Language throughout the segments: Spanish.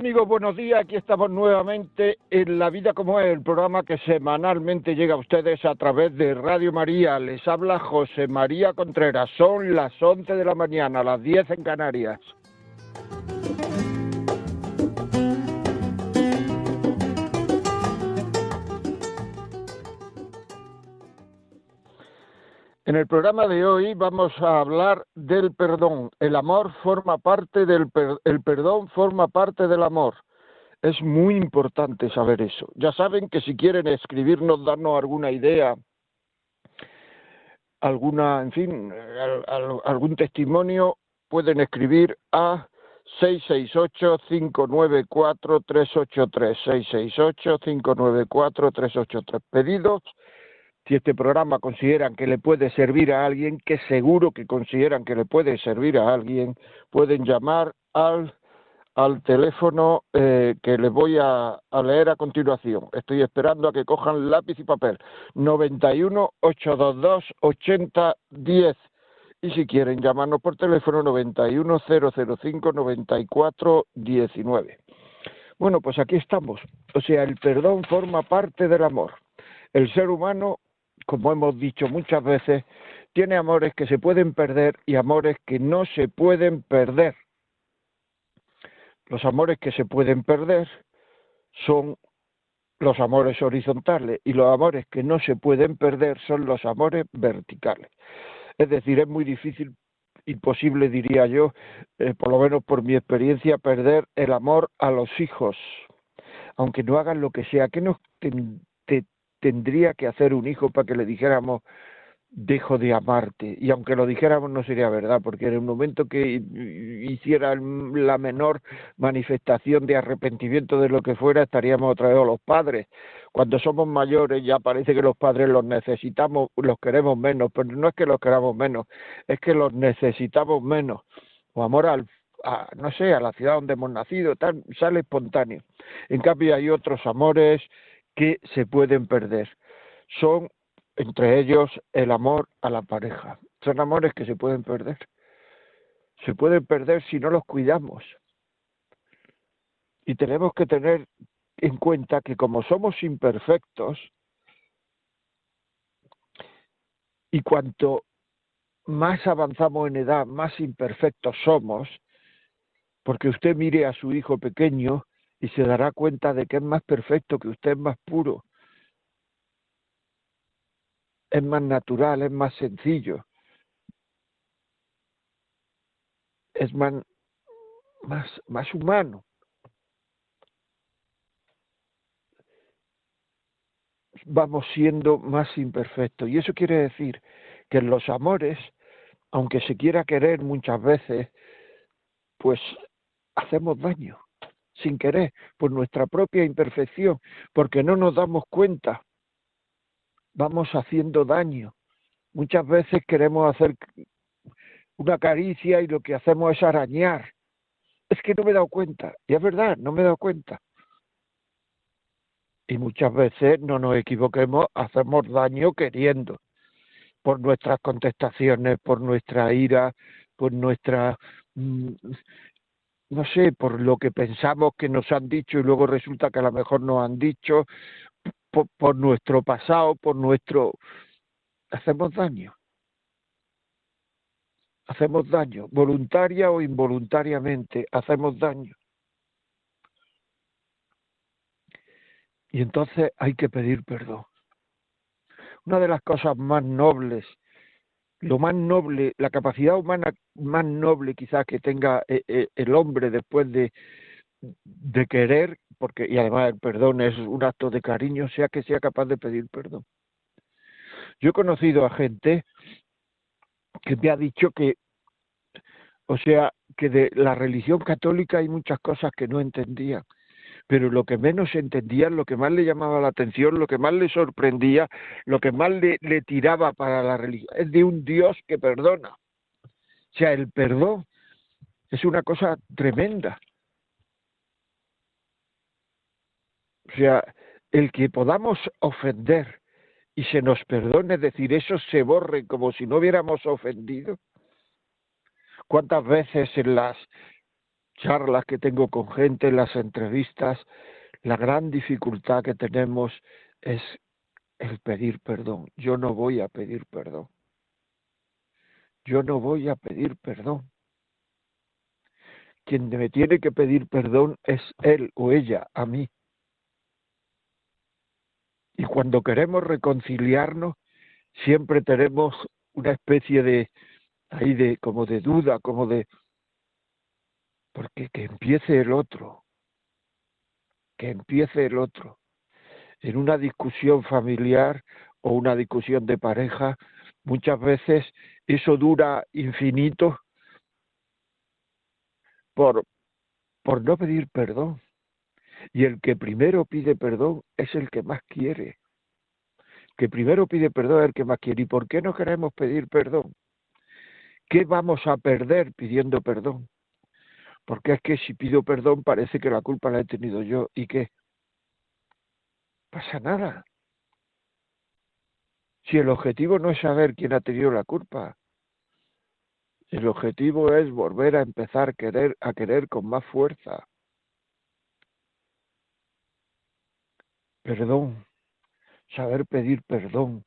Amigos, buenos días. Aquí estamos nuevamente en La Vida como es, el programa que semanalmente llega a ustedes a través de Radio María. Les habla José María Contreras. Son las 11 de la mañana, las 10 en Canarias. En el programa de hoy vamos a hablar del perdón. El amor forma parte del el perdón forma parte del amor. Es muy importante saber eso. Ya saben que si quieren escribirnos, darnos alguna idea, alguna, en fin, algún testimonio, pueden escribir a 668-594-383. 668-594-383. Pedidos si este programa consideran que le puede servir a alguien, que seguro que consideran que le puede servir a alguien, pueden llamar al, al teléfono eh, que les voy a, leer a continuación. Estoy esperando a que cojan lápiz y papel. 91 822 8010. Y si quieren llamarnos por teléfono 91005 9419. Bueno, pues aquí estamos. O sea, el perdón forma parte del amor. El ser humano como hemos dicho muchas veces, tiene amores que se pueden perder y amores que no se pueden perder. Los amores que se pueden perder son los amores horizontales y los amores que no se pueden perder son los amores verticales. Es decir, es muy difícil, imposible diría yo, eh, por lo menos por mi experiencia, perder el amor a los hijos, aunque no hagan lo que sea. ¿Qué nos tendría que hacer un hijo para que le dijéramos dejo de amarte y aunque lo dijéramos no sería verdad porque en el momento que hiciera la menor manifestación de arrepentimiento de lo que fuera estaríamos otra vez los padres. Cuando somos mayores ya parece que los padres los necesitamos los queremos menos pero no es que los queramos menos es que los necesitamos menos. O amor al a, no sé, a la ciudad donde hemos nacido, tal, sale espontáneo. En cambio hay otros amores que se pueden perder. Son, entre ellos, el amor a la pareja. Son amores que se pueden perder. Se pueden perder si no los cuidamos. Y tenemos que tener en cuenta que como somos imperfectos, y cuanto más avanzamos en edad, más imperfectos somos, porque usted mire a su hijo pequeño y se dará cuenta de que es más perfecto, que usted es más puro, es más natural, es más sencillo, es más, más, humano. Vamos siendo más imperfectos. Y eso quiere decir que en los amores, aunque se quiera querer muchas veces, pues hacemos daño sin querer, por nuestra propia imperfección, porque no nos damos cuenta. Vamos haciendo daño. Muchas veces queremos hacer una caricia y lo que hacemos es arañar. Es que no me he dado cuenta. Y es verdad, no me he dado cuenta. Y muchas veces no nos equivoquemos, hacemos daño queriendo, por nuestras contestaciones, por nuestra ira, por nuestra mm, no sé, por lo que pensamos que nos han dicho y luego resulta que a lo mejor nos han dicho, por, nuestro pasado, por nuestro... hacemos daño. Hacemos daño, voluntaria o involuntariamente, hacemos daño. Y entonces hay que pedir perdón. Una de las cosas más nobles lo más noble, la capacidad humana más noble quizás que tenga eh, eh, el hombre después de, de querer, porque y además el perdón es un acto de cariño, sea que sea capaz de pedir perdón. Yo he conocido a gente que me ha dicho que O sea, que de la religión católica hay muchas cosas que no entendía, pero lo que menos entendía, lo que más le llamaba la atención, lo que más le sorprendía, lo que más le, tiraba para la religión, es de un Dios que perdona. O sea, el perdón es una cosa tremenda. O sea, el que podamos ofender y se nos perdone, es decir, eso se borre como si no hubiéramos ofendido. ¿Cuántas veces en las charlas que tengo con gente, en las entrevistas, la gran dificultad que tenemos es el pedir perdón? Yo no voy a pedir perdón. Yo no voy a pedir perdón. Quien me tiene que pedir perdón es él o ella, a mí. Y cuando queremos reconciliarnos, siempre tenemos una especie de ahí de como de duda, como de porque que empiece el otro, que empiece el otro. En una discusión familiar o una discusión de pareja, muchas veces eso dura infinito por, por no pedir perdón. Y el que primero pide perdón es el que más quiere. Que primero pide perdón es el que más quiere. ¿Y por qué no queremos pedir perdón? ¿Qué vamos a perder pidiendo perdón? Porque es que si pido perdón parece que la culpa la he tenido yo. ¿Y qué? Pasa nada. Si el objetivo no es saber quién ha tenido la culpa, el objetivo es volver a empezar a querer, a querer con más fuerza. Perdón, saber pedir perdón,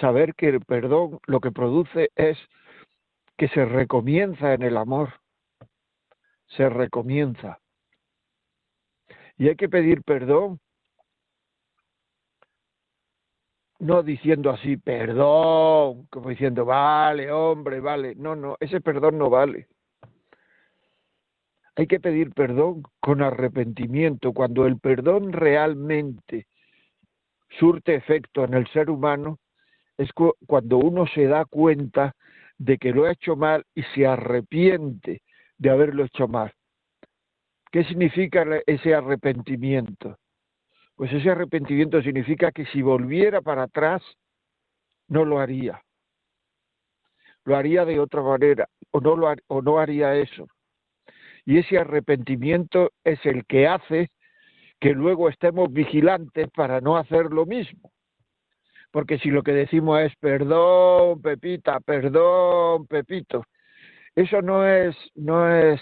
saber que el perdón lo que produce es que se recomienza en el amor, se recomienza. Y hay que pedir perdón, no diciendo así, perdón, como diciendo, vale, hombre, vale. No, no, ese perdón no vale. Hay que pedir perdón con arrepentimiento. Cuando el perdón realmente surte efecto en el ser humano, es cuando uno se da cuenta de que lo ha hecho mal y se arrepiente de haberlo hecho mal. ¿Qué significa ese arrepentimiento? Pues ese arrepentimiento significa que si volviera para atrás, no lo haría. Lo haría de otra manera o no, lo, o no haría eso. Y ese arrepentimiento es el que hace que luego estemos vigilantes para no hacer lo mismo. Porque si lo que decimos es perdón, Pepita, perdón, Pepito, eso no es, no es,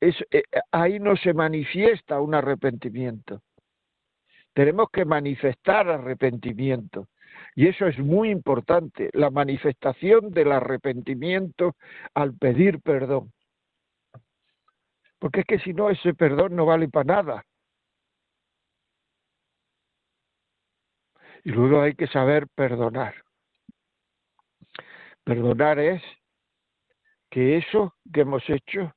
eh, ahí no se manifiesta un arrepentimiento. Tenemos que manifestar arrepentimiento. Y eso es muy importante, la manifestación del arrepentimiento al pedir perdón. Porque es que si no, ese perdón no vale para nada. Y luego hay que saber perdonar. Perdonar es que eso que hemos hecho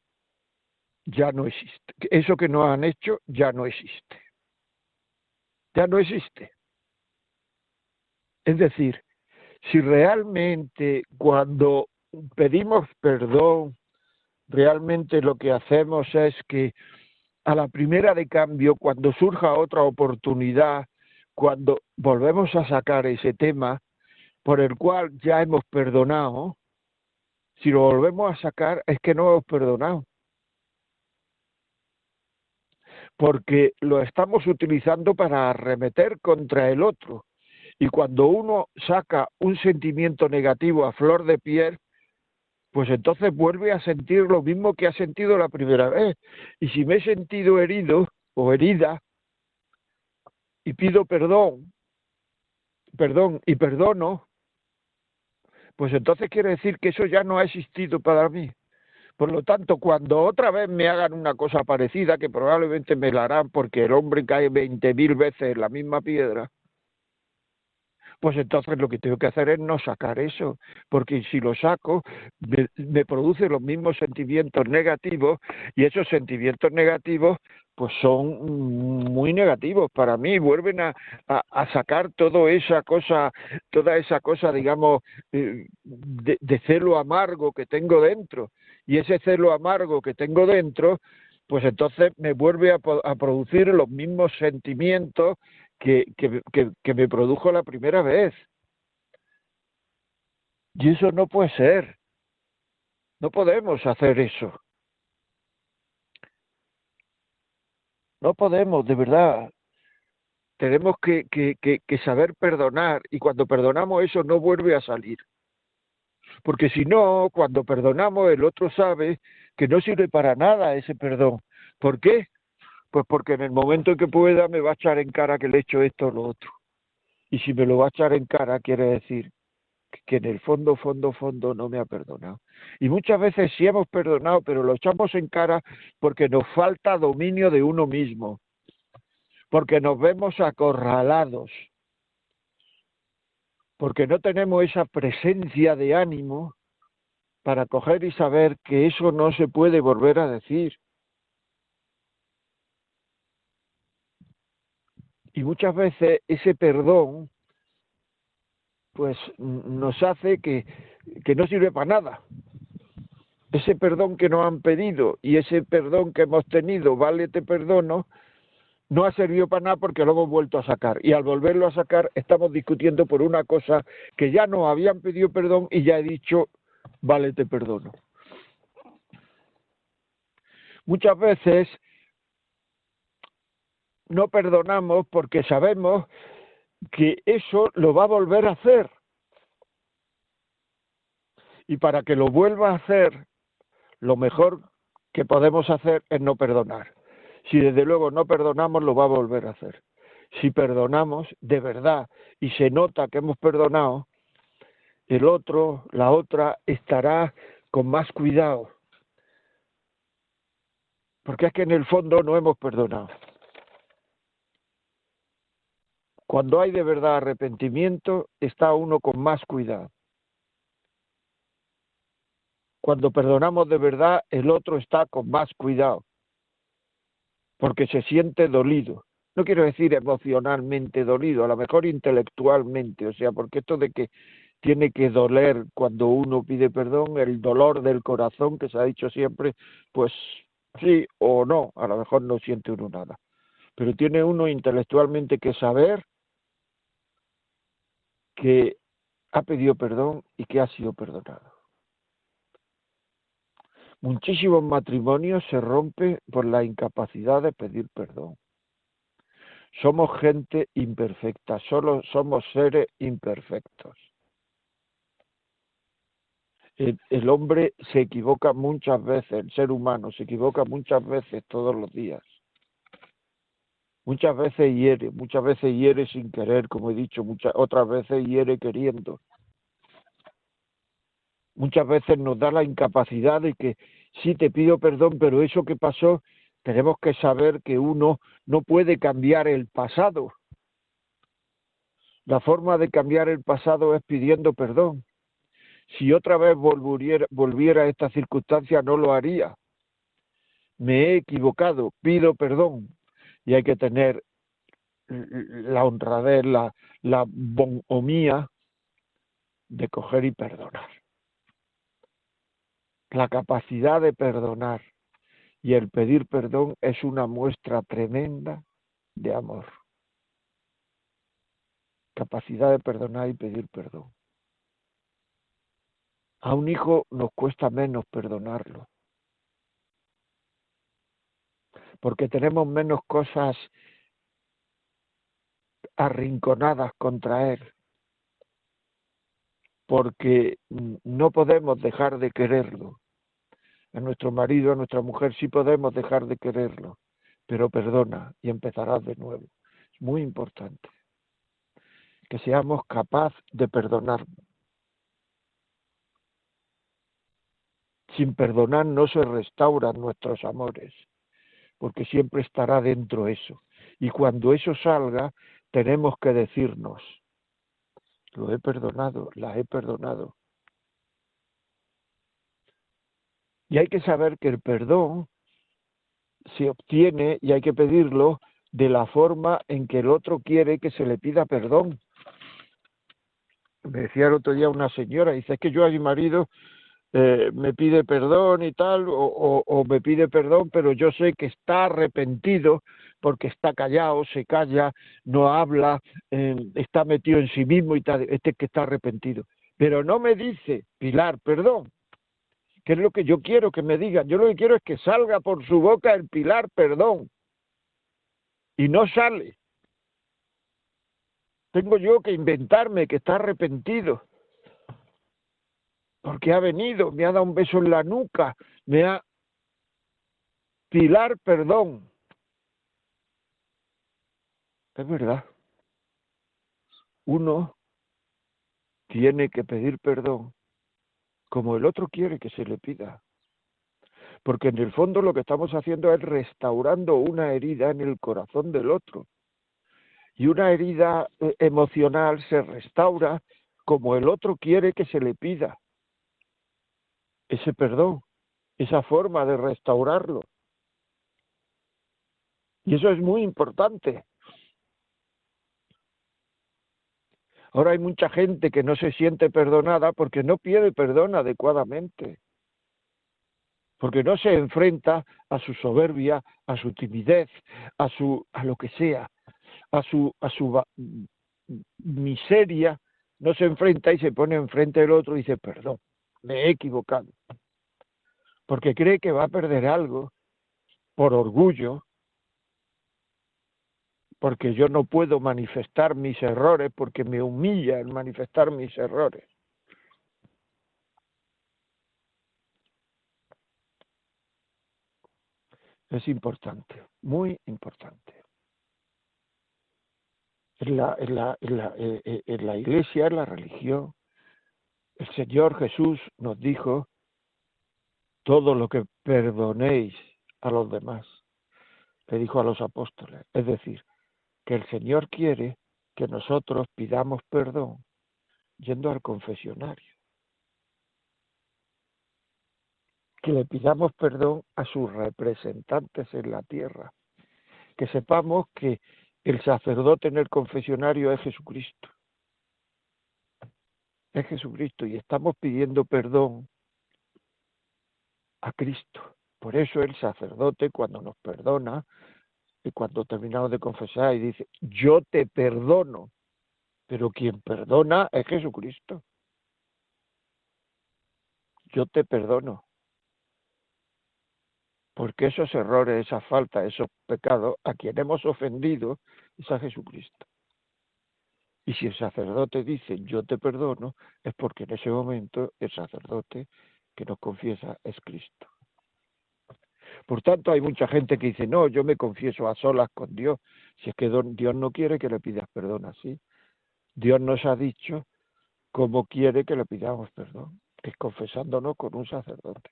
ya no existe. Eso que no han hecho ya no existe. Ya no existe. Es decir, si realmente cuando pedimos perdón, realmente lo que hacemos es que a la primera de cambio, cuando surja otra oportunidad, cuando volvemos a sacar ese tema por el cual ya hemos perdonado, si lo volvemos a sacar es que no hemos perdonado. Porque lo estamos utilizando para arremeter contra el otro. Y cuando uno saca un sentimiento negativo a flor de piel, pues entonces vuelve a sentir lo mismo que ha sentido la primera vez. Y si me he sentido herido o herida, y pido perdón, perdón y perdono, pues entonces quiere decir que eso ya no ha existido para mí. Por lo tanto, cuando otra vez me hagan una cosa parecida, que probablemente me la harán porque el hombre cae veinte mil veces en la misma piedra, pues entonces lo que tengo que hacer es no sacar eso, porque si lo saco me, me produce los mismos sentimientos negativos y esos sentimientos negativos pues son muy negativos para mí, vuelven a, a, sacar toda esa cosa, toda esa cosa, digamos, eh, de, celo amargo que tengo dentro. y ese celo amargo que tengo dentro, pues entonces me vuelve a, producir los mismos sentimientos que, que me produjo la primera vez. Y eso no puede ser. No podemos hacer eso. No podemos, de verdad. Tenemos que, saber perdonar y cuando perdonamos eso no vuelve a salir. Porque si no, cuando perdonamos el otro sabe que no sirve para nada ese perdón. ¿Por qué? Pues porque en el momento en que pueda me va a echar en cara que le he hecho esto o lo otro. Y si me lo va a echar en cara quiere decir que en el fondo, fondo, fondo no me ha perdonado. Y muchas veces sí hemos perdonado, pero lo echamos en cara porque nos falta dominio de uno mismo, porque nos vemos acorralados, porque no tenemos esa presencia de ánimo para coger y saber que eso no se puede volver a decir. Y muchas veces ese perdón pues nos hace que, que no sirve para nada. Ese perdón que nos han pedido y ese perdón que hemos tenido, vale, te perdono, no ha servido para nada porque lo hemos vuelto a sacar. Y al volverlo a sacar estamos discutiendo por una cosa que ya nos habían pedido perdón y ya he dicho, vale, te perdono. Muchas veces no perdonamos porque sabemos que eso lo va a volver a hacer. Y para que lo vuelva a hacer, lo mejor que podemos hacer es no perdonar. Si desde luego no perdonamos, lo va a volver a hacer. Si perdonamos de verdad y se nota que hemos perdonado, el otro, la otra, estará con más cuidado. Porque es que en el fondo no hemos perdonado. Cuando hay de verdad arrepentimiento, está uno con más cuidado. Cuando perdonamos de verdad, el otro está con más cuidado, porque se siente dolido. No quiero decir emocionalmente dolido, a lo mejor intelectualmente, o sea, porque esto de que tiene que doler cuando uno pide perdón, el dolor del corazón que se ha dicho siempre, pues sí o no, a lo mejor no siente uno nada. Pero tiene uno intelectualmente que saber que ha pedido perdón y que ha sido perdonado. Muchísimos matrimonios se rompen por la incapacidad de pedir perdón. Somos gente imperfecta, solo somos seres imperfectos. El, el, hombre se equivoca muchas veces, el ser humano se equivoca muchas veces todos los días. Muchas veces hiere, muchas veces hiere sin querer, como he dicho, muchas otras veces hiere queriendo. Muchas veces nos da la incapacidad de que sí te pido perdón, pero eso que pasó, tenemos que saber que uno no puede cambiar el pasado. La forma de cambiar el pasado es pidiendo perdón. Si otra vez volviera, volviera a esta circunstancia, no lo haría. Me he equivocado, pido perdón, y hay que tener la honradez, la, la bonhomía de coger y perdonar. La capacidad de perdonar y el pedir perdón es una muestra tremenda de amor. Capacidad de perdonar y pedir perdón. A un hijo nos cuesta menos perdonarlo porque tenemos menos cosas arrinconadas contra Él, porque no podemos dejar de quererlo. A nuestro marido, a nuestra mujer sí podemos dejar de quererlo, pero perdona y empezarás de nuevo. Es muy importante que seamos capaces de perdonar. Sin perdonar no se restauran nuestros amores porque siempre estará dentro eso. Y cuando eso salga, tenemos que decirnos, lo he perdonado, la he perdonado. Y hay que saber que el perdón se obtiene y hay que pedirlo de la forma en que el otro quiere que se le pida perdón. Me decía el otro día una señora, dice, es que yo a mi marido eh, me pide perdón y tal, o, me pide perdón, pero yo sé que está arrepentido porque está callado, se calla, no habla, eh, está metido en sí mismo y tal, este que está arrepentido. Pero no me dice, Pilar, perdón, que es lo que yo quiero que me digan. Yo lo que quiero es que salga por su boca el Pilar, perdón. Y no sale. Tengo yo que inventarme que está arrepentido. Porque ha venido, me ha dado un beso en la nuca, me ha... Pilar, perdón. Es verdad. Uno tiene que pedir perdón como el otro quiere que se le pida. Porque en el fondo lo que estamos haciendo es restaurando una herida en el corazón del otro. Y una herida eh, emocional se restaura como el otro quiere que se le pida. Ese perdón, esa forma de restaurarlo. Y eso es muy importante. Ahora hay mucha gente que no se siente perdonada porque no pide perdón adecuadamente, porque no se enfrenta a su soberbia, a su timidez, a su a lo que sea, a su, a su miseria, no se enfrenta y se pone enfrente del otro y dice, perdón, me he equivocado. Porque cree que va a perder algo por orgullo, porque yo no puedo manifestar mis errores, porque me humilla el manifestar mis errores. Es importante, muy importante en la, en la, en la, eh, eh, en la iglesia, en la religión, el Señor Jesús nos dijo, todo lo que perdonéis a los demás, le dijo a los apóstoles. Es decir, que el Señor quiere que nosotros pidamos perdón yendo al confesionario. Que le pidamos perdón a sus representantes en la tierra. Que sepamos que el sacerdote en el confesionario es Jesucristo. Es Jesucristo y estamos pidiendo perdón a Cristo. Por eso el sacerdote cuando nos perdona y cuando terminamos de confesar y dice, yo te perdono, pero quien perdona es Jesucristo. Yo te perdono porque esos errores, esa falta, esos pecados, a quien hemos ofendido es a Jesucristo. Y si el sacerdote dice yo te perdono, es porque en ese momento el sacerdote que nos confiesa es Cristo. Por tanto, hay mucha gente que dice, no, yo me confieso a solas con Dios. Si es que Dios no quiere que le pidas perdón así. Dios nos ha dicho cómo quiere que le pidamos perdón, es confesándonos con un sacerdote.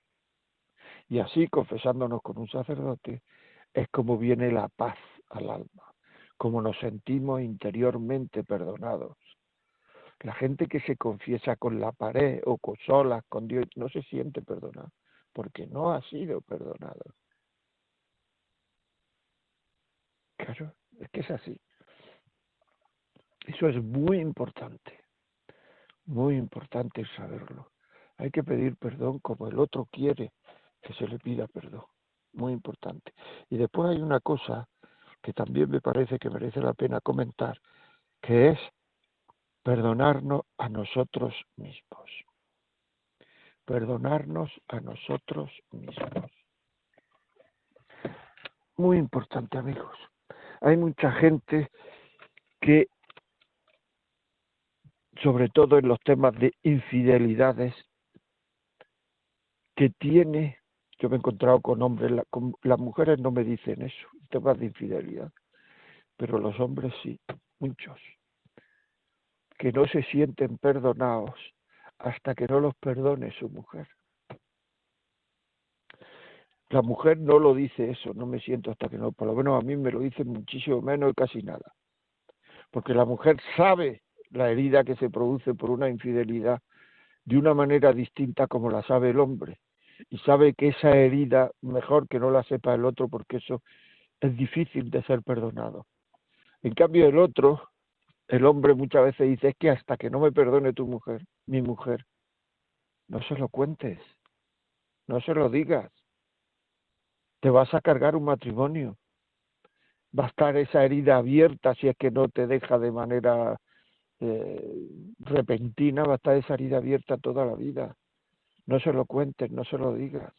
Y así, confesándonos con un sacerdote, es como viene la paz al alma, como nos sentimos interiormente perdonados. La gente que se confiesa con la pared o con solas con Dios no se siente perdonado, porque no ha sido perdonado. Claro, es que es así. Eso es muy importante, muy importante saberlo. Hay que pedir perdón como el otro quiere que se le pida perdón. Muy importante. Y después hay una cosa que también me parece que merece la pena comentar, que es perdonarnos a nosotros mismos. Perdonarnos a nosotros mismos. Muy importante, amigos. Hay mucha gente que, sobre todo en los temas de infidelidades, que tiene yo me he encontrado con hombres, las mujeres no me dicen eso, temas de infidelidad, pero los hombres sí, muchos, que no se sienten perdonados hasta que no los perdone su mujer. La mujer no lo dice eso, no me siento hasta que no, por lo menos a mí me lo dice muchísimo menos y casi nada. Porque la mujer sabe la herida que se produce por una infidelidad de una manera distinta como la sabe el hombre y sabe que esa herida mejor que no la sepa el otro porque eso es difícil de ser perdonado. En cambio el otro, el hombre muchas veces dice es que hasta que no me perdone tu mujer, mi mujer, No se lo cuentes, no se lo digas. Te vas a cargar un matrimonio. Va a estar esa herida abierta si es que no te deja de manera eh, repentina, va a estar esa herida abierta toda la vida. No se lo cuentes, no se lo digas.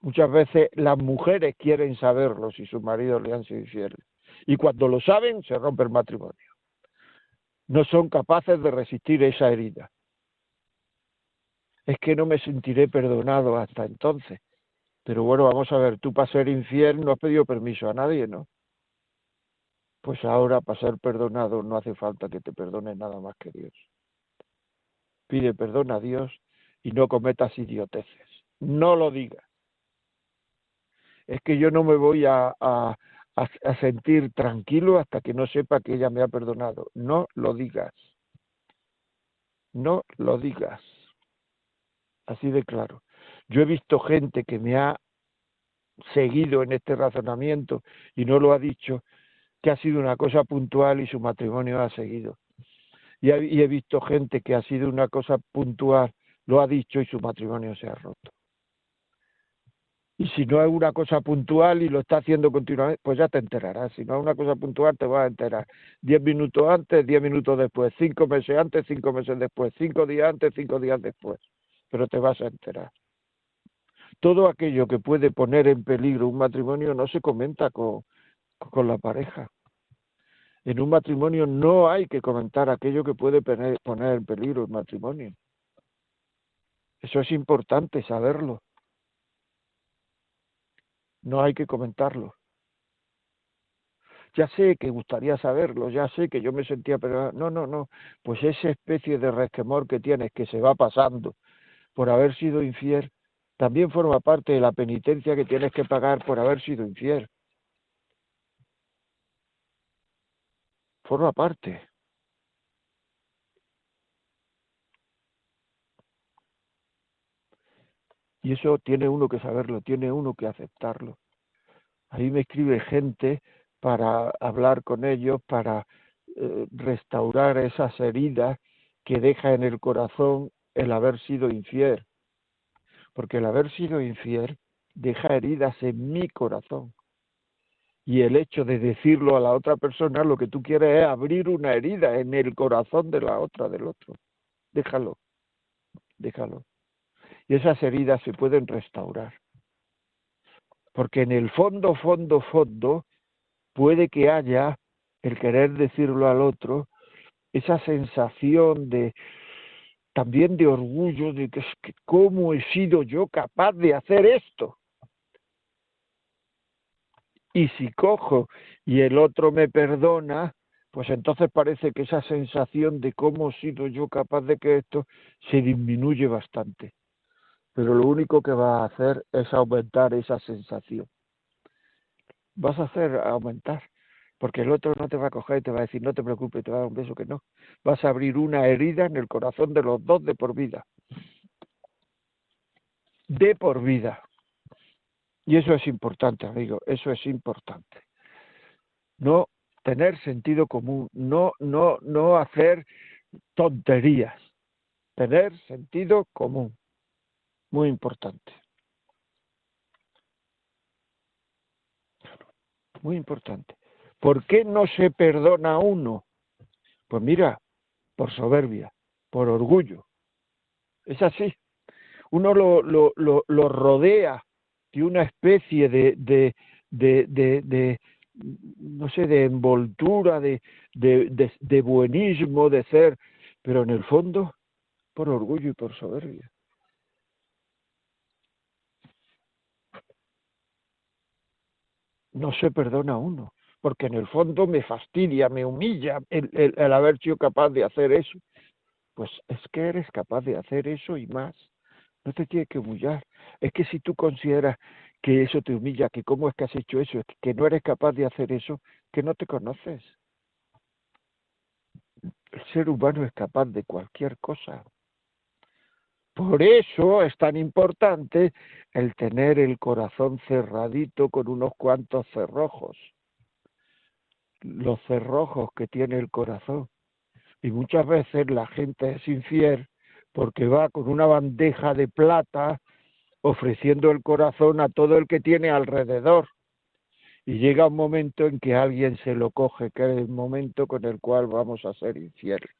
Muchas veces las mujeres quieren saberlo si su marido le han sido infieles. Y cuando lo saben, se rompe el matrimonio. No son capaces de resistir esa herida. Es que no me sentiré perdonado hasta entonces. Pero bueno, vamos a ver, tú para ser infiel no has pedido permiso a nadie, ¿no? Pues ahora para ser perdonado no hace falta que te perdone nada más que Dios. Pide perdón a Dios y no cometas idioteces. No lo digas. Es que yo no me voy a, a, sentir tranquilo hasta que no sepa que ella me ha perdonado. No lo digas. No lo digas. Así de claro. Yo he visto gente que me ha seguido en este razonamiento y no lo ha dicho, que ha sido una cosa puntual y su matrimonio ha seguido. Y, he visto gente que ha sido una cosa puntual, lo ha dicho y su matrimonio se ha roto. Y si no es una cosa puntual y lo está haciendo continuamente, pues ya te enterarás. Si no es una cosa puntual, te vas a enterar. Diez minutos antes, diez minutos después, cinco meses antes, cinco meses después, cinco días antes, cinco días después. Pero te vas a enterar. Todo aquello que puede poner en peligro un matrimonio no se comenta con, con la pareja. En un matrimonio no hay que comentar aquello que puede poner en peligro el matrimonio. Eso es importante saberlo. No hay que comentarlo. Ya sé que gustaría saberlo, ya sé que yo me sentía, pero no, no, no. Pues esa especie de resquemor que tienes que se va pasando por haber sido infiel, también forma parte de la penitencia que tienes que pagar por haber sido infiel. Forma parte. Y eso tiene uno que saberlo, tiene uno que aceptarlo. Ahí me escribe gente para hablar con ellos, para eh, restaurar esas heridas que deja en el corazón el haber sido infiel. Porque el haber sido infiel deja heridas en mi corazón. Y el hecho de decirlo a la otra persona, lo que tú quieres es abrir una herida en el corazón de la otra, del otro. Déjalo, déjalo y esas heridas se pueden restaurar. Porque en el fondo, fondo, fondo, puede que haya el querer decirlo al otro, esa sensación de también de orgullo de que, que cómo he sido yo capaz de hacer esto. Y si cojo y el otro me perdona, pues entonces parece que esa sensación de cómo he sido yo capaz de que esto se disminuye bastante pero lo único que va a hacer es aumentar esa sensación. Vas a hacer aumentar, porque el otro no te va a coger y te va a decir, no te preocupes, te va a dar un beso que no. Vas a abrir una herida en el corazón de los dos de por vida. De por vida. Y eso es importante, amigo, eso es importante. No tener sentido común, no, no, no hacer tonterías, tener sentido común muy importante. Muy importante. ¿Por qué no se perdona a uno? Pues mira, por soberbia, por orgullo. Es así. Uno lo, lo, lo, rodea de una especie de, de, de, de, no sé, de envoltura, de, de buenismo, de ser, pero en el fondo, por orgullo y por soberbia. No se perdona uno, porque en el fondo me fastidia, me humilla el, haber sido capaz de hacer eso. Pues es que eres capaz de hacer eso y más. No te tiene que humillar. Es que si tú consideras que eso te humilla, que cómo es que has hecho eso, que no eres capaz de hacer eso, que no te conoces. El ser humano es capaz de cualquier cosa. Por eso es tan importante el tener el corazón cerradito con unos cuantos cerrojos. Los cerrojos que tiene el corazón. Y muchas veces la gente es infiel porque va con una bandeja de plata ofreciendo el corazón a todo el que tiene alrededor. Y llega un momento en que alguien se lo coge, que es el momento con el cual vamos a ser infieles.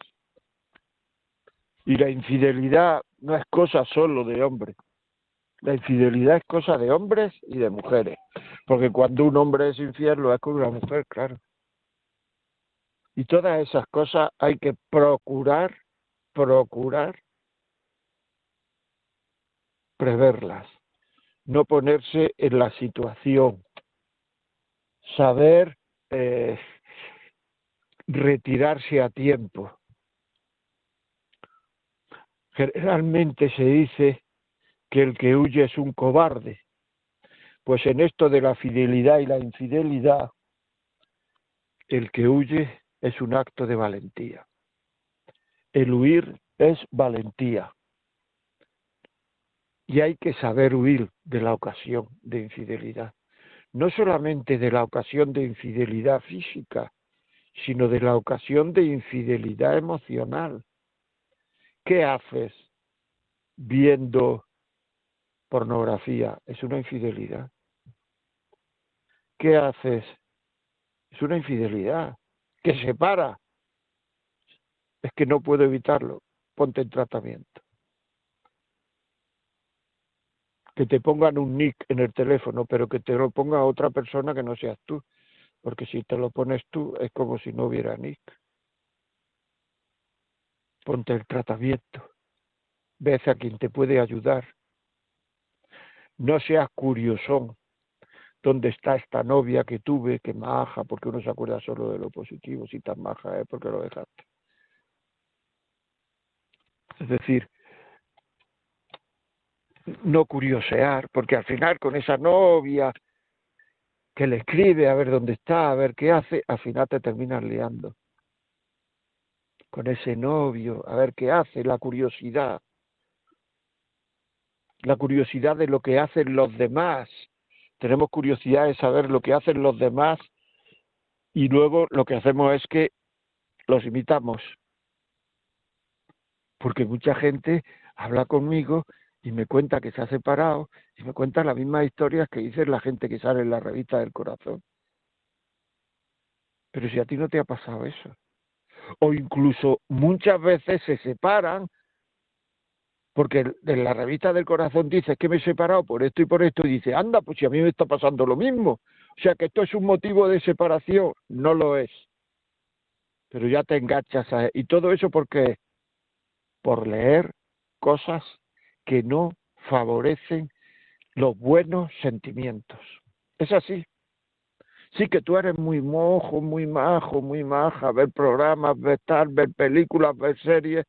Y la infidelidad no es cosa solo de hombres. La infidelidad es cosa de hombres y de mujeres. Porque cuando un hombre es infiel lo es con una mujer, claro. Y todas esas cosas hay que procurar, procurar preverlas, no ponerse en la situación, saber eh, retirarse a tiempo. Generalmente se dice que el que huye es un cobarde, pues en esto de la fidelidad y la infidelidad, el que huye es un acto de valentía. El huir es valentía. Y hay que saber huir de la ocasión de infidelidad. No solamente de la ocasión de infidelidad física, sino de la ocasión de infidelidad emocional. ¿Qué haces viendo pornografía? Es una infidelidad. ¿Qué haces? Es una infidelidad que separa. Es que no puedo evitarlo. Ponte en tratamiento. que te pongan un nick en el teléfono, pero que te lo ponga otra persona que no seas tú, porque si te lo pones tú es como si no hubiera nick. Ponte el tratamiento, ves a quien te puede ayudar. No seas curiosón. ¿Dónde está esta novia que tuve, que maja? Porque uno se acuerda solo de lo positivo, si tan maja es porque lo dejaste. Es decir, no curiosear, porque al final con esa novia que le escribe a ver dónde está, a ver qué hace, al final te terminas liando. Con ese novio, a ver qué hace, la curiosidad. La curiosidad de lo que hacen los demás. Tenemos curiosidad de saber lo que hacen los demás y luego lo que hacemos es que los imitamos. Porque mucha gente habla conmigo y me cuenta que se ha separado y me cuenta las mismas historias que dice la gente que sale en la revista del corazón. Pero si a ti no te ha pasado eso. O incluso muchas veces se separan porque en la revista del corazón dice que me he separado por esto y por esto y dice, anda, pues si a mí me está pasando lo mismo. O sea que esto es un motivo de separación, no lo es. Pero ya te enganchas a... ¿Y todo eso por qué? Por leer cosas que no favorecen los buenos sentimientos. Es así. Sí que tú eres muy mojo, muy majo, muy maja, ver programas, ver tal, ver películas, ver series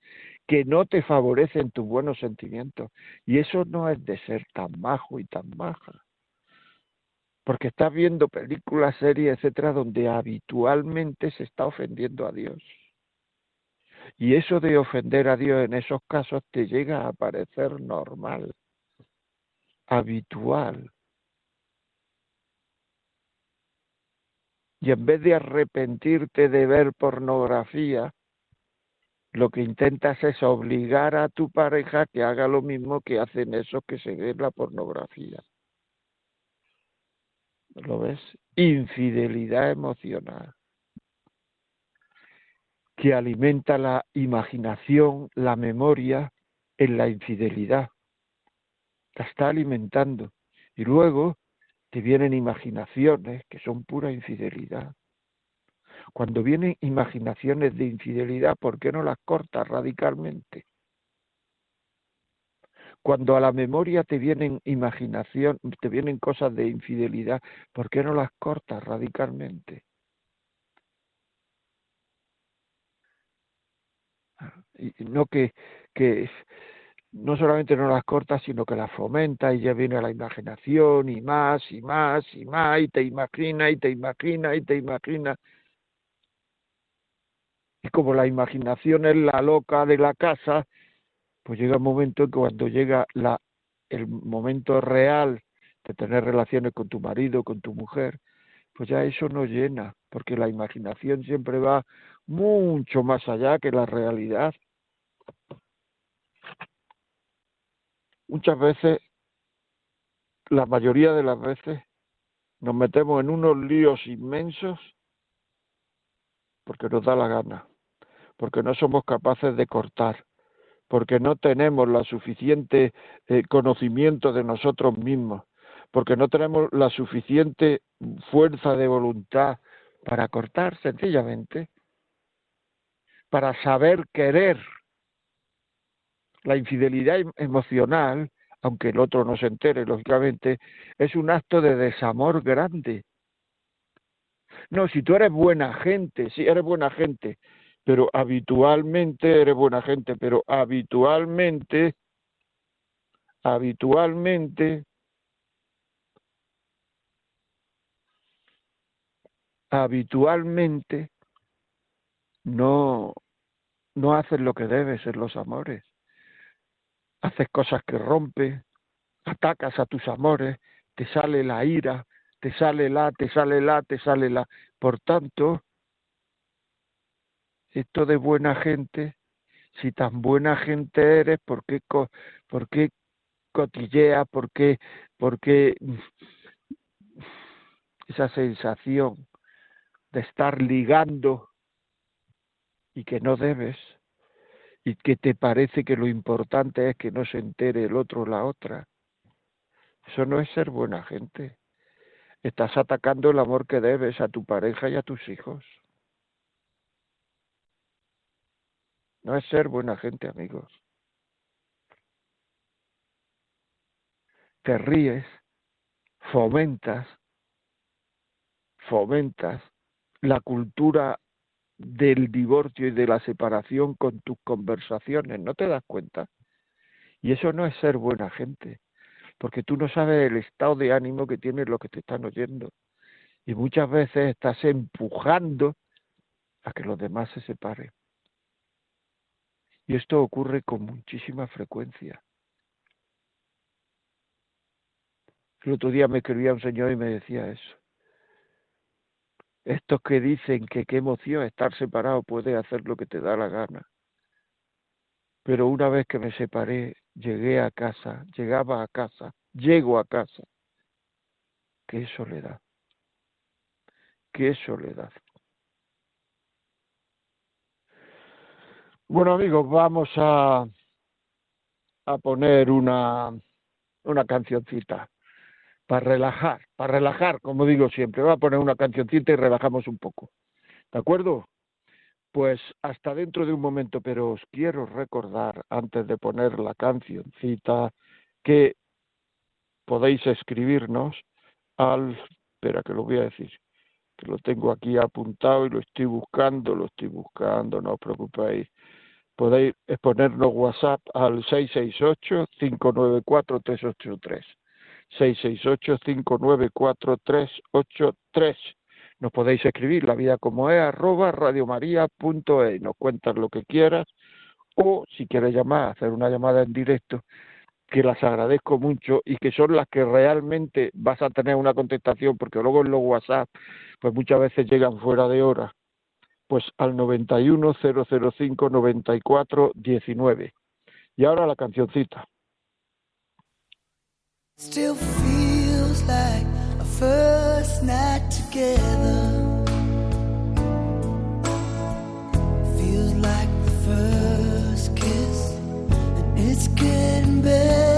que no te favorecen tus buenos sentimientos. Y eso no es de ser tan majo y tan maja. Porque estás viendo películas, series, etcétera, donde habitualmente se está ofendiendo a Dios. Y eso de ofender a Dios en esos casos te llega a parecer normal, habitual. Y en vez de arrepentirte de ver pornografía, lo que intentas es obligar a tu pareja que haga lo mismo que hacen esos que se ven la pornografía. ¿Lo ves? Infidelidad emocional que alimenta la imaginación, la memoria en la infidelidad. La está alimentando. Y luego te vienen imaginaciones que son pura infidelidad. Cuando vienen imaginaciones de infidelidad, ¿por qué no las cortas radicalmente? Cuando a la memoria te vienen imaginación, te vienen cosas de infidelidad, ¿por qué no las cortas radicalmente? y no que, que no solamente no las corta, sino que las fomenta y ya viene la imaginación y más y más y más y te imagina y te imagina y te imagina. Y como la imaginación es la loca de la casa, pues llega un momento en que cuando llega la, el momento real de tener relaciones con tu marido, con tu mujer, pues ya eso no llena, porque la imaginación siempre va mucho más allá que la realidad. Muchas veces, la mayoría de las veces, nos metemos en unos líos inmensos porque nos da la gana, porque no somos capaces de cortar, porque no tenemos la suficiente eh, conocimiento de nosotros mismos, porque no tenemos la suficiente fuerza de voluntad para cortar sencillamente, para saber querer. La infidelidad em-, emocional, aunque el otro no se entere, lógicamente, es un acto de desamor grande. No, si tú eres buena gente, si eres buena gente, pero habitualmente eres buena gente, pero habitualmente, habitualmente, habitualmente no, no haces lo que debes en los amores. Haces cosas que rompe, atacas a tus amores, te sale la ira, te sale la, te sale la, te sale la. Por tanto, esto de buena gente, si tan buena gente eres, ¿por qué, por qué cotilleas? ¿Por qué, por qué esa sensación de estar ligando y que no debes y que te parece que lo importante es que no se entere el otro o la otra. Eso no es ser buena gente. Estás atacando el amor que debes a tu pareja y a tus hijos. No es ser buena gente, amigos. Te ríes, fomentas, fomentas la cultura del divorcio y de la separación con tus conversaciones, ¿no te das cuenta? Y eso no es ser buena gente, porque tú no sabes el estado de ánimo que tienen los que te están oyendo. Y muchas veces estás empujando a que los demás se separen. Y esto ocurre con muchísima frecuencia. El otro día me escribía un señor y me decía eso. Estos que dicen que qué emoción estar separado puede hacer lo que te da la gana. Pero una vez que me separé, llegué a casa, llegaba a casa, llego a casa. Qué soledad. Qué soledad. Bueno amigos, vamos a, a poner una, una cancioncita para relajar, para relajar, como digo siempre. Voy a poner una cancioncita y relajamos un poco. ¿De acuerdo? Pues hasta dentro de un momento, pero os quiero recordar, antes de poner la cancioncita, que podéis escribirnos al... Espera, que lo voy a decir, que lo tengo aquí apuntado y lo estoy buscando, lo estoy buscando, no os preocupéis. Podéis ponernos WhatsApp al 668-594-383. 668-594-383. Nos podéis escribir la vida como es, arroba radiomaria.es. Nos cuentas lo que quieras o si quieres llamar, hacer una llamada en directo, que las agradezco mucho y que son las que realmente vas a tener una contestación, porque luego en los WhatsApp, pues muchas veces llegan fuera de hora, pues al 91 005 94 19. Y ahora la cancioncita. Still feels like a first night together. Feels like the first kiss, and it's getting better,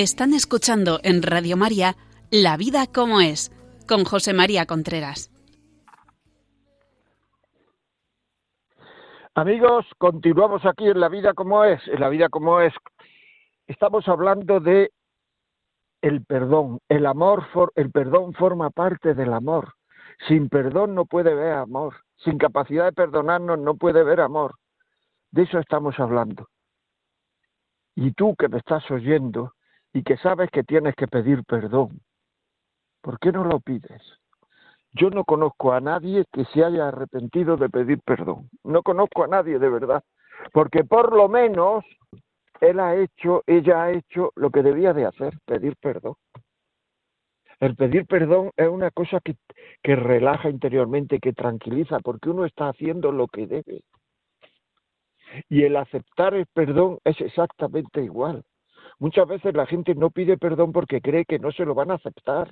Están escuchando en Radio María La vida como es, con José María Contreras. Amigos, continuamos aquí en la vida como es, en la vida como es. Estamos hablando de el perdón. El amor, for- el perdón forma parte del amor. Sin perdón no puede haber amor. Sin capacidad de perdonarnos no puede haber amor. De eso estamos hablando. Y tú que me estás oyendo y que sabes que tienes que pedir perdón, ¿por qué no lo pides? Yo no conozco a nadie que se haya arrepentido de pedir perdón. No conozco a nadie de verdad. Porque por lo menos él ha hecho, ella ha hecho lo que debía de hacer, pedir perdón. El pedir perdón es una cosa que, que relaja interiormente, que tranquiliza, porque uno está haciendo lo que debe. Y el aceptar el perdón es exactamente igual. Muchas veces la gente no pide perdón porque cree que no se lo van a aceptar.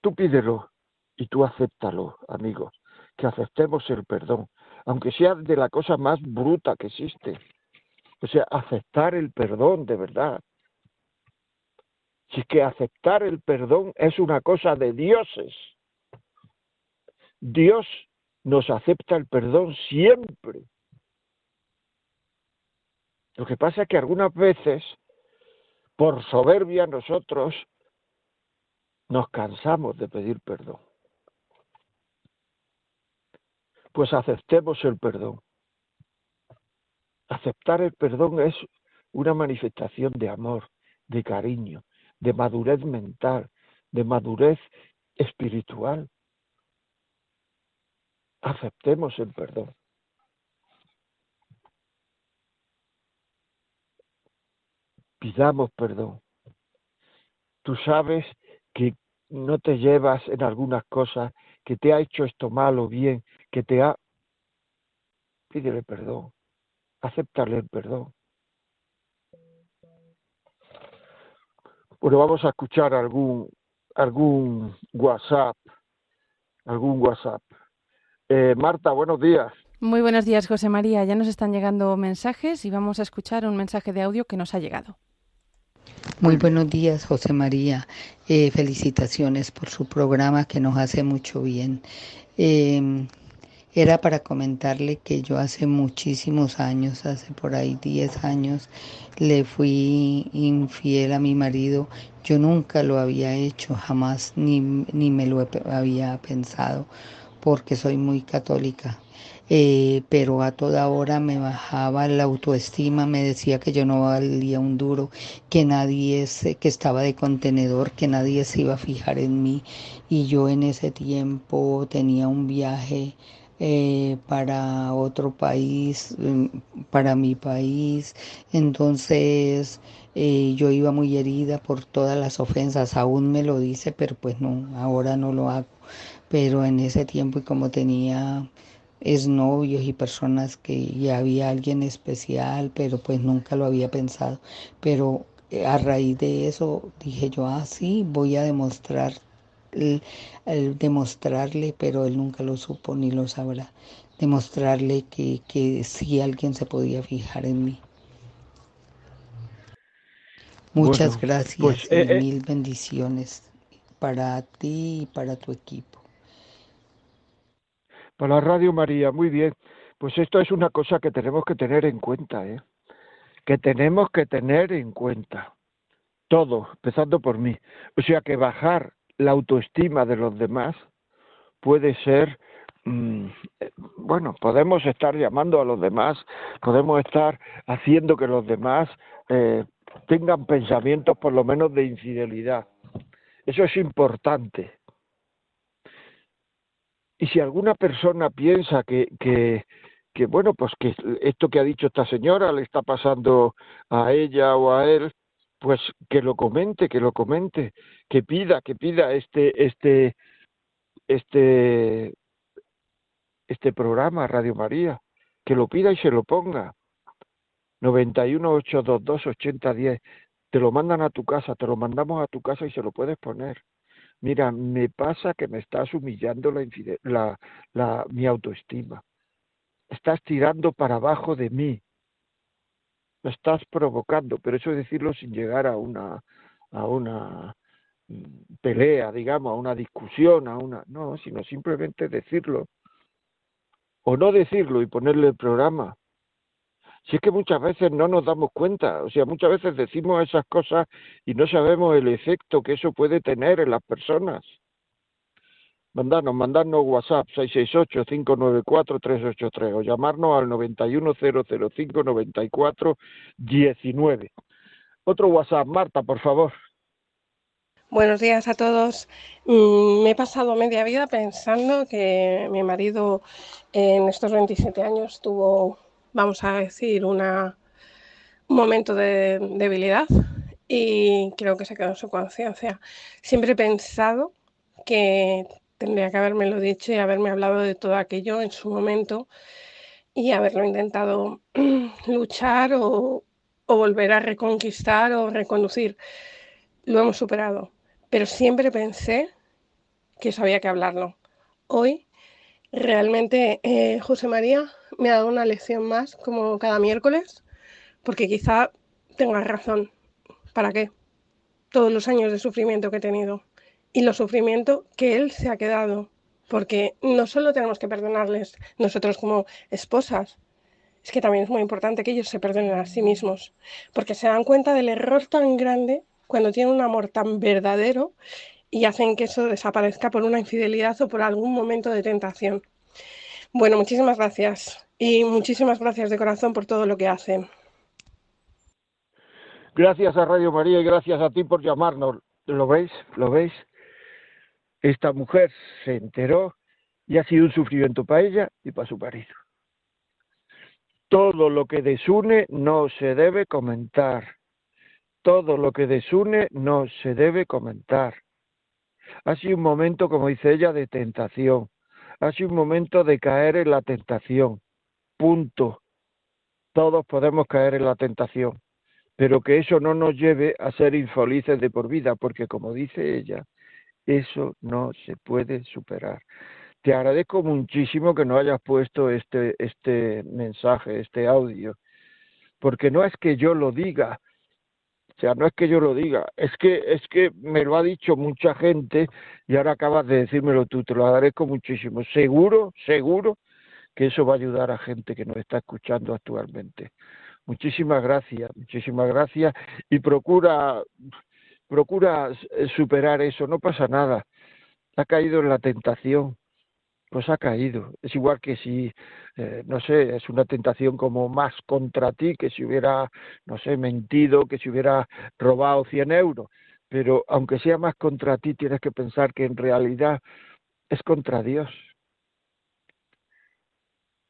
Tú pídelo y tú acéptalo, amigos, que aceptemos el perdón, aunque sea de la cosa más bruta que existe. O sea, aceptar el perdón de verdad. Si es que aceptar el perdón es una cosa de dioses. Dios nos acepta el perdón siempre. Lo que pasa es que algunas veces, por soberbia, nosotros nos cansamos de pedir perdón. Pues aceptemos el perdón. Aceptar el perdón es una manifestación de amor, de cariño, de madurez mental, de madurez espiritual. Aceptemos el perdón. Pidamos perdón. Tú sabes que no te llevas en algunas cosas, que te ha hecho esto mal o bien, que te ha... Pídele perdón, acéptale el perdón. Bueno, vamos a escuchar algún, algún WhatsApp, algún WhatsApp. Eh, Marta, buenos días. Muy buenos días, José María. Ya nos están llegando mensajes y vamos a escuchar un mensaje de audio que nos ha llegado. Muy buenos días, José María. Eh, felicitaciones por su programa que nos hace mucho bien. Eh, era para comentarle que yo hace muchísimos años, hace por ahí 10 años, le fui infiel a mi marido. Yo nunca lo había hecho, jamás, ni, ni me lo había pensado, porque soy muy católica. Eh, pero a toda hora me bajaba la autoestima, me decía que yo no valía un duro, que nadie se, que estaba de contenedor, que nadie se iba a fijar en mí. Y yo en ese tiempo tenía un viaje eh, para otro país, mm, para mi país. Entonces eh, yo iba muy herida por todas las ofensas, aún me lo dice, pero pues no, ahora no lo hago. Pero en ese tiempo y como tenía exnovios y personas que ya había alguien especial, pero pues nunca lo había pensado. Pero eh, a raíz de eso dije yo, ah, sí, voy a demostrar, el- el demostrarle, pero él nunca lo supo ni lo sabrá, demostrarle que, que sí alguien se podía fijar en mí. Muchas Bueno, gracias pues, y eh, eh, mil bendiciones para ti y para tu equipo. Para Radio María, muy bien. Pues esto es una cosa que tenemos que tener en cuenta, ¿eh? Que tenemos que tener en cuenta. Todo, empezando por mí. O sea que bajar la autoestima de los demás puede ser mm, eh, bueno, podemos estar llamando a los demás, podemos estar haciendo que los demás eh, tengan pensamientos por lo menos de infidelidad. Eso es importante. Y si alguna persona piensa que, que, bueno, pues que esto que ha dicho esta señora le está pasando a ella o a él, pues que lo comente, que lo comente, que pida, que pida este, este, este, este programa, Radio María, que lo pida y se lo ponga. 918228010, te lo mandan a tu casa, te lo mandamos a tu casa y se lo puedes poner. Mira, me pasa que me estás humillando la, la, la, mi autoestima. Estás tirando para abajo de mí. Lo estás provocando, pero eso es decirlo sin llegar a una, a una mm, pelea, digamos, a una discusión, a una. No, sino simplemente decirlo. O no decirlo y ponerle el programa. Si es que muchas veces no nos damos cuenta, o sea, muchas veces decimos esas cosas y no sabemos el efecto que eso puede tener en las personas. Mandarnos, mandarnos WhatsApp 668-594-383 o llamarnos al 910059419. Otro WhatsApp, Marta, por favor. Buenos días a todos. Mm, me he pasado media vida pensando que mi marido en estos 27 años tuvo vamos a decir, un momento de debilidad y creo que se quedó en su conciencia. Siempre he pensado que tendría que haberme dicho y haberme hablado de todo aquello en su momento y haberlo intentado luchar o, o volver a reconquistar o reconducir. Lo hemos superado, pero siempre pensé que eso había que hablarlo. Hoy Realmente, eh, José María me ha dado una lección más, como cada miércoles, porque quizá tenga razón. ¿Para qué? Todos los años de sufrimiento que he tenido y los sufrimiento que él se ha quedado, porque no solo tenemos que perdonarles nosotros como esposas, es que también es muy importante que ellos se perdonen a sí mismos, porque se dan cuenta del error tan grande cuando tienen un amor tan verdadero y hacen que eso desaparezca por una infidelidad o por algún momento de tentación. Bueno, muchísimas gracias y muchísimas gracias de corazón por todo lo que hacen. Gracias a Radio María y gracias a ti por llamarnos. ¿Lo veis? ¿Lo veis? Esta mujer se enteró y ha sido un sufrimiento para ella y para su marido. Todo lo que desune no se debe comentar. Todo lo que desune no se debe comentar. Ha sido un momento, como dice ella, de tentación. Ha sido un momento de caer en la tentación. Punto. Todos podemos caer en la tentación. Pero que eso no nos lleve a ser infelices de por vida, porque como dice ella, eso no se puede superar. Te agradezco muchísimo que no hayas puesto este, este mensaje, este audio, porque no es que yo lo diga, o sea, no es que yo lo diga, es que es que me lo ha dicho mucha gente y ahora acabas de decírmelo tú, te lo agradezco muchísimo. Seguro, seguro que eso va a ayudar a gente que nos está escuchando actualmente. Muchísimas gracias, muchísimas gracias y procura procura superar eso, no pasa nada. Ha caído en la tentación, pues ha caído. Es igual que si, eh, no sé, es una tentación como más contra ti, que si hubiera, no sé, mentido, que si hubiera robado 100 euros. Pero aunque sea más contra ti, tienes que pensar que en realidad es contra Dios.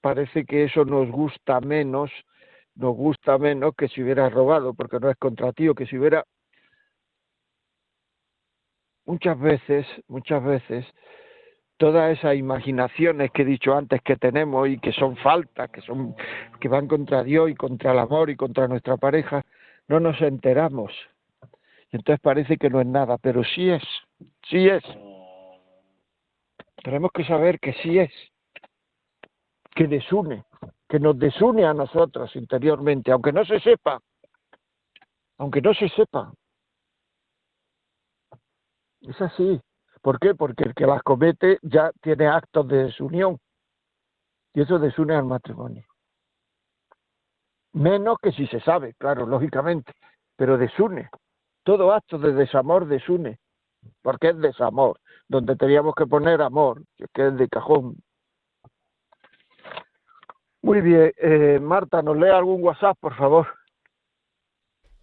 Parece que eso nos gusta menos, nos gusta menos que si hubiera robado, porque no es contra ti, o que si hubiera... Muchas veces, muchas veces, todas esas imaginaciones que he dicho antes que tenemos y que son faltas, que son que van contra Dios y contra el amor y contra nuestra pareja, no nos enteramos. Y entonces parece que no es nada, pero sí es, sí es. Tenemos que saber que sí es, que desune, que nos desune a nosotros interiormente, aunque no se sepa, aunque no se sepa. Es así, ¿Por qué? Porque el que las comete ya tiene actos de desunión Y eso desune al matrimonio. Menos que si se sabe, claro, lógicamente, pero desune. Todo acto de desamor desune, porque es desamor, donde teníamos que poner amor, que es de cajón. Muy bien, eh, Marta, ¿nos lee algún WhatsApp, por favor?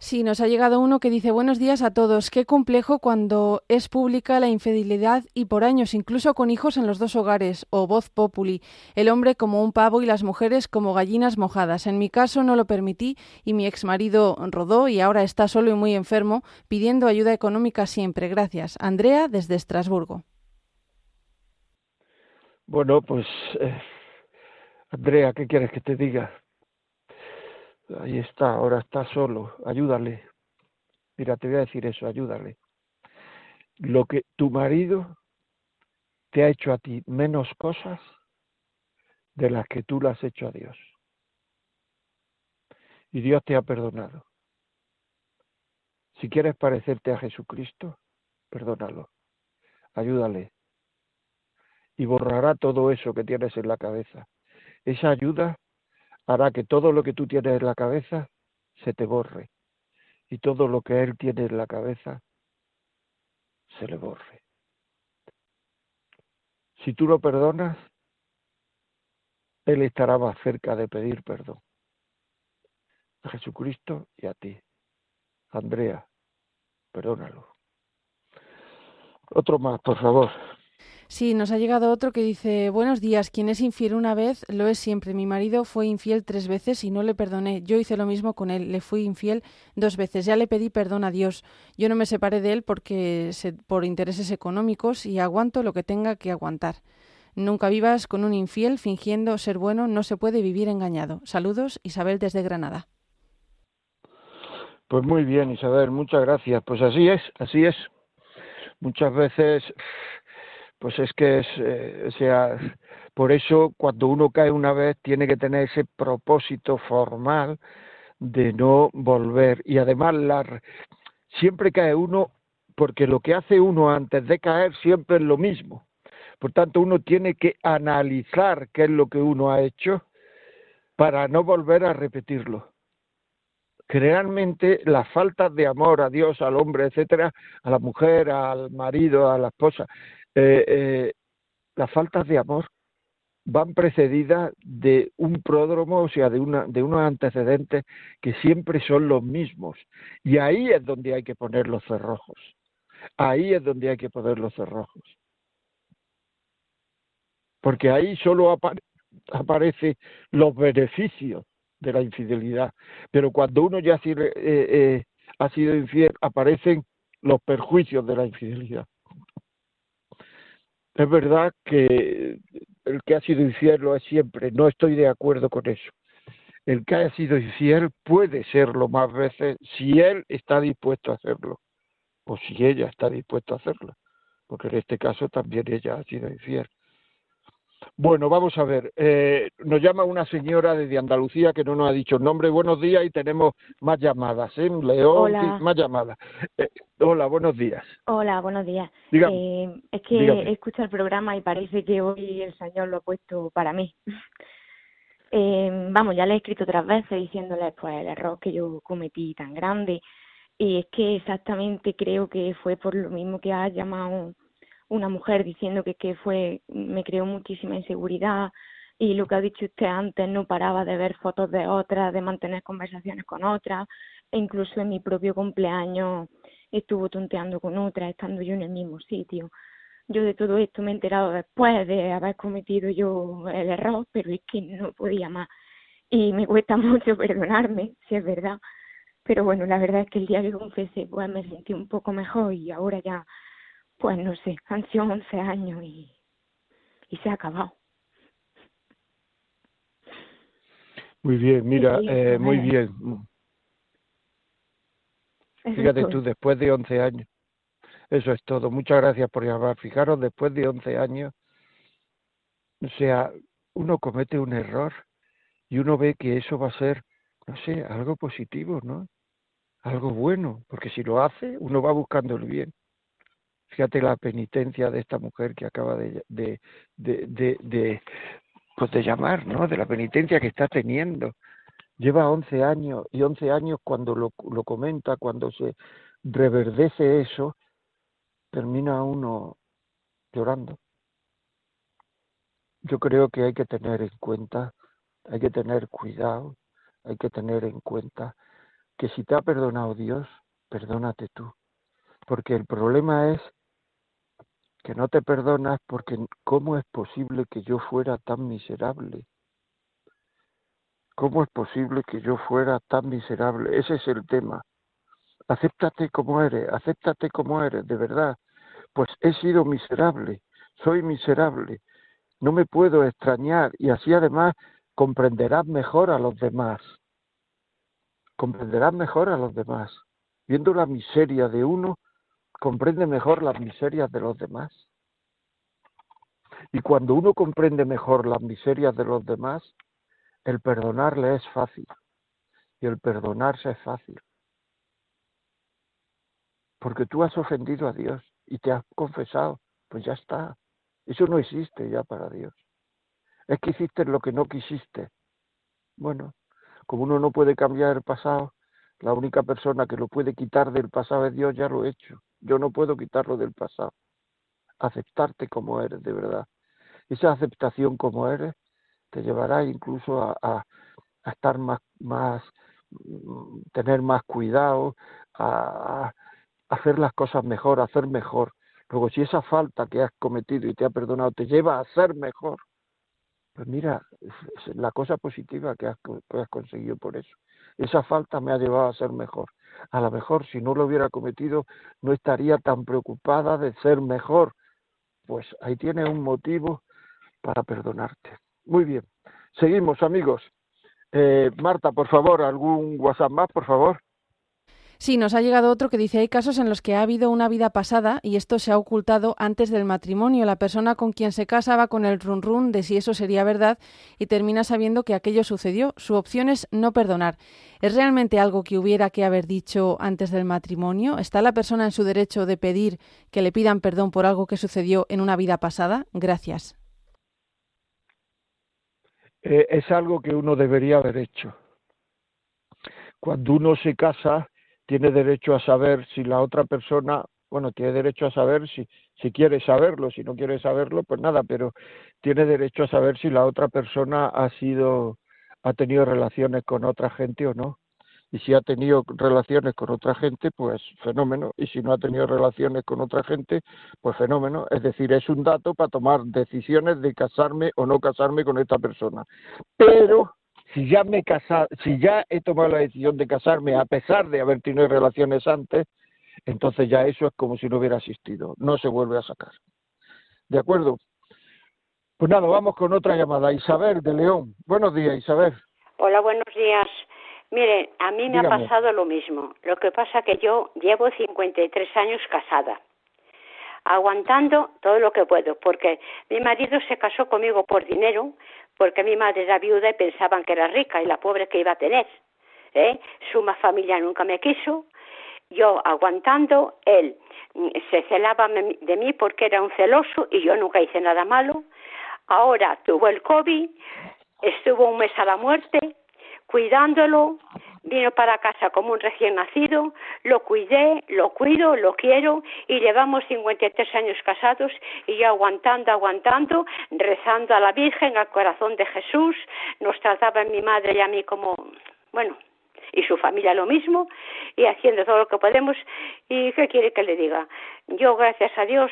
Sí, nos ha llegado uno que dice buenos días a todos. Qué complejo cuando es pública la infidelidad y por años, incluso con hijos en los dos hogares, o voz populi, el hombre como un pavo y las mujeres como gallinas mojadas. En mi caso no lo permití y mi exmarido rodó y ahora está solo y muy enfermo, pidiendo ayuda económica siempre. Gracias. Andrea, desde Estrasburgo. Bueno, pues, eh, Andrea, ¿qué quieres que te diga? Ahí está, ahora está solo, ayúdale. Mira, te voy a decir eso, ayúdale. Lo que tu marido te ha hecho a ti menos cosas de las que tú le has hecho a Dios. Y Dios te ha perdonado. Si quieres parecerte a Jesucristo, perdónalo, ayúdale. Y borrará todo eso que tienes en la cabeza. Esa ayuda hará que todo lo que tú tienes en la cabeza se te borre y todo lo que él tiene en la cabeza se le borre. Si tú lo perdonas, él estará más cerca de pedir perdón. A Jesucristo y a ti. Andrea, perdónalo. Otro más, por favor. Sí, nos ha llegado otro que dice, buenos días, quien es infiel una vez lo es siempre. Mi marido fue infiel tres veces y no le perdoné. Yo hice lo mismo con él, le fui infiel dos veces. Ya le pedí perdón a Dios. Yo no me separé de él porque por intereses económicos y aguanto lo que tenga que aguantar. Nunca vivas con un infiel fingiendo ser bueno, no se puede vivir engañado. Saludos, Isabel desde Granada. Pues muy bien, Isabel, muchas gracias. Pues así es, así es. Muchas veces pues es que es, eh, o sea, por eso cuando uno cae una vez tiene que tener ese propósito formal de no volver y además la, siempre cae uno porque lo que hace uno antes de caer siempre es lo mismo. Por tanto, uno tiene que analizar qué es lo que uno ha hecho para no volver a repetirlo. Generalmente la falta de amor a Dios, al hombre, etcétera, a la mujer, al marido, a la esposa, eh, eh, las faltas de amor van precedidas de un pródromo, o sea, de, una, de unos antecedentes que siempre son los mismos. Y ahí es donde hay que poner los cerrojos. Ahí es donde hay que poner los cerrojos. Porque ahí solo aparecen los beneficios de la infidelidad. Pero cuando uno ya eh, ha sido infiel, aparecen los perjuicios de la infidelidad. Es verdad que el que ha sido infiel lo es siempre, no estoy de acuerdo con eso. El que ha sido infiel puede serlo más veces si él está dispuesto a hacerlo o si ella está dispuesta a hacerlo, porque en este caso también ella ha sido infiel. Bueno, vamos a ver. Eh, nos llama una señora desde Andalucía que no nos ha dicho el nombre. Buenos días y tenemos más llamadas. ¿eh? León, más llamadas. Eh, hola, buenos días. Hola, buenos días. Eh, es que he escuchado el programa y parece que hoy el Señor lo ha puesto para mí. Eh, vamos, ya le he escrito otras veces diciéndole pues el error que yo cometí tan grande. Y es que exactamente creo que fue por lo mismo que ha llamado una mujer diciendo que, que fue, me creó muchísima inseguridad y lo que ha dicho usted antes, no paraba de ver fotos de otras, de mantener conversaciones con otras, e incluso en mi propio cumpleaños estuvo tonteando con otras, estando yo en el mismo sitio. Yo de todo esto me he enterado después de haber cometido yo el error, pero es que no podía más. Y me cuesta mucho perdonarme, si es verdad. Pero bueno, la verdad es que el día que confesé, pues me sentí un poco mejor y ahora ya pues no sé, han sido 11 años y, y se ha acabado. Muy bien, mira, eh, muy bien. Fíjate tú, después de 11 años. Eso es todo. Muchas gracias por llamar. Fijaros, después de 11 años, o sea, uno comete un error y uno ve que eso va a ser, no sé, algo positivo, ¿no? Algo bueno, porque si lo hace, uno va buscando el bien. Fíjate la penitencia de esta mujer que acaba de, de, de, pues de llamar, ¿no? De la penitencia que está teniendo. Lleva 11 años y 11 años cuando lo, lo comenta, cuando se reverdece eso, termina uno llorando. Yo creo que hay que tener en cuenta, hay que tener cuidado, hay que tener en cuenta que si te ha perdonado Dios, perdónate tú. Porque el problema es que no te perdonas porque ¿cómo es posible que yo fuera tan miserable? ¿Cómo es posible que yo fuera tan miserable? Ese es el tema. Acéptate como eres, acéptate como eres, de verdad. Pues he sido miserable, soy miserable, no me puedo extrañar y así además comprenderás mejor a los demás. Comprenderás mejor a los demás. Viendo la miseria de uno, comprende mejor las miserias de los demás. Y cuando uno comprende mejor las miserias de los demás, el perdonarle es fácil. Y el perdonarse es fácil. Porque tú has ofendido a Dios y te has confesado, pues ya está. Eso no existe ya para Dios. Es que hiciste lo que no quisiste. Bueno, como uno no puede cambiar el pasado, la única persona que lo puede quitar del pasado es Dios, ya lo he hecho. Yo no puedo quitarlo del pasado. Aceptarte como eres, de verdad. Esa aceptación como eres te llevará incluso a, estar más, mm, tener más cuidado, a, hacer las cosas mejor, a hacer mejor. Luego, si esa falta que has cometido y te ha perdonado te lleva a ser mejor, pues mira, la cosa positiva que has conseguido por eso. Esa falta me ha llevado a ser mejor a lo mejor si no lo hubiera cometido no estaría tan preocupada de ser mejor. Pues ahí tiene un motivo para perdonarte. Muy bien, seguimos amigos. Eh, Marta, por favor, algún WhatsApp más, por favor. Sí, nos ha llegado otro que dice hay casos en los que ha habido una vida pasada y esto se ha ocultado antes del matrimonio. La persona con quien se casa va con el run run de si eso sería verdad y termina sabiendo que aquello sucedió. Su opción es no perdonar. ¿Es realmente algo que hubiera que haber dicho antes del matrimonio? ¿Está la persona en su derecho de pedir que le pidan perdón por algo que sucedió en una vida pasada? Gracias. Eh, es algo que uno debería haber hecho. Cuando uno se casa, tiene derecho a saber si la otra persona, bueno, tiene derecho a saber si, si quiere saberlo, si no quiere saberlo, pues nada, pero tiene derecho a saber si la otra persona ha sido, ha tenido relaciones con otra gente o no. Y si ha tenido relaciones con otra gente, pues fenómeno. Y si no ha tenido relaciones con otra gente, pues fenómeno. Es decir, es un dato para tomar decisiones de casarme o no casarme con esta persona. Pero si ya me casa, si ya he tomado la decisión de casarme a pesar de haber tenido relaciones antes, entonces ya eso es como si no hubiera asistido, no se vuelve a sacar. ¿De acuerdo? Pues nada, vamos con otra llamada. Isabel de León. Buenos días, Isabel. Hola, buenos días. Mire, a mí me ha pasado lo mismo. Lo que pasa que yo llevo 53 años casada, aguantando todo lo que puedo, porque mi marido se casó conmigo por dinero, porque mi madre era viuda y pensaban que era rica y la pobre que iba a tener. ¿eh? Su familia nunca me quiso, yo aguantando, él mm, se celaba de mí porque era un celoso y yo nunca hice nada malo. Ahora tuvo el COVID, estuvo un mes a la muerte, cuidándolo, vino para casa como un recién nacido, lo cuidé, lo cuido, lo quiero y llevamos 53 años casados y aguantando, aguantando, rezando a la Virgen, al corazón de Jesús, nos trataba mi madre y a mí como, bueno, y su familia lo mismo y haciendo todo lo que podemos. Y qué quiere que le diga yo gracias a Dios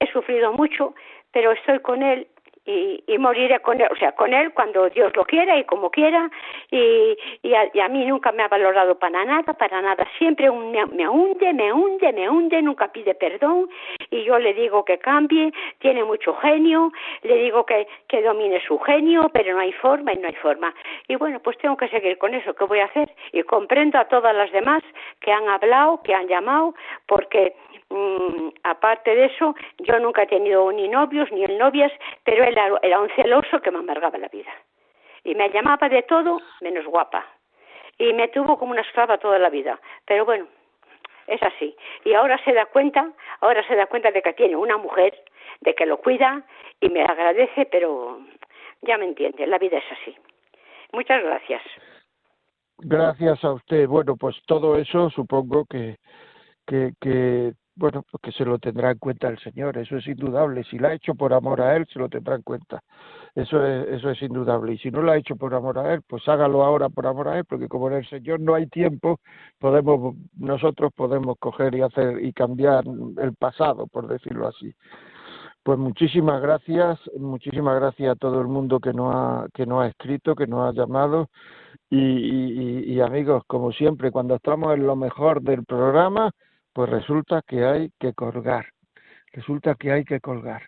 he sufrido mucho pero estoy con él y, y, moriré con él, o sea, con él cuando Dios lo quiera y como quiera, y, y, a, mí nunca me ha valorado para nada, para nada, siempre me, me, hunde, me hunde, me hunde, nunca pide perdón, y yo le digo que cambie, tiene mucho genio, le digo que, que domine su genio, pero no hay forma y no hay forma. Y bueno, pues tengo que seguir con eso, ¿qué voy a hacer? Y comprendo a todas las demás que han hablado, que han llamado, porque Mm, aparte de eso, yo nunca he tenido ni novios ni novias, pero él era, un celoso que me amargaba la vida. Y me llamaba de todo menos guapa. Y me tuvo como una esclava toda la vida. Pero bueno, es así. Y ahora se da cuenta, ahora se da cuenta de que tiene una mujer, de que lo cuida y me agradece, pero ya me entiende, la vida es así. Muchas gracias. Gracias a usted. Bueno, pues todo eso supongo que, que, que bueno, pues que se lo tendrá en cuenta el Señor, eso es indudable. Si lo ha hecho por amor a Él, se lo tendrá en cuenta. Eso es, eso es indudable. Y si no lo ha hecho por amor a Él, pues hágalo ahora por amor a Él, porque como en el Señor no hay tiempo, podemos, nosotros podemos coger y hacer y cambiar el pasado, por decirlo así. Pues muchísimas gracias, muchísimas gracias a todo el mundo que nos ha, que nos ha escrito, que nos ha llamado. Y, y, y amigos, como siempre, cuando estamos en lo mejor del programa, pues resulta que hay que colgar. Resulta que hay que colgar.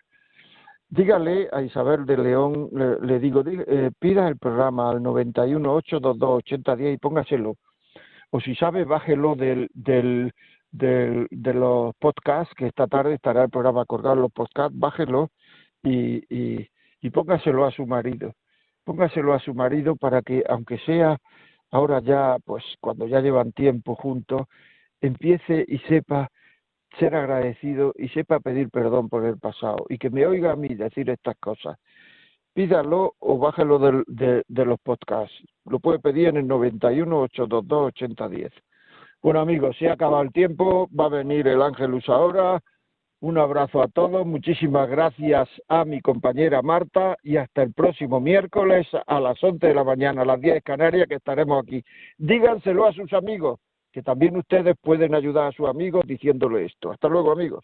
Dígale a Isabel de León, le, digo, eh, pida el programa al 918228010 y póngaselo. O si sabe, bájelo del, del, de los podcasts, que esta tarde estará el programa colgado los podcasts, bájelo y, y, y póngaselo a su marido. Póngaselo a su marido para que, aunque sea ahora ya, pues cuando ya llevan tiempo juntos, empiece y sepa ser agradecido y sepa pedir perdón por el pasado y que me oiga a mí decir estas cosas. Pídalo o bájalo de, de, los podcasts. Lo puede pedir en el 91 822 8010. Bueno amigos, se ha acabado el tiempo, va a venir el Ángelus ahora. Un abrazo a todos, muchísimas gracias a mi compañera Marta y hasta el próximo miércoles a las 11 de la mañana, a las 10 Canarias, que estaremos aquí. Díganselo a sus amigos, que también ustedes pueden ayudar a sus amigos diciéndole esto. Hasta luego amigos.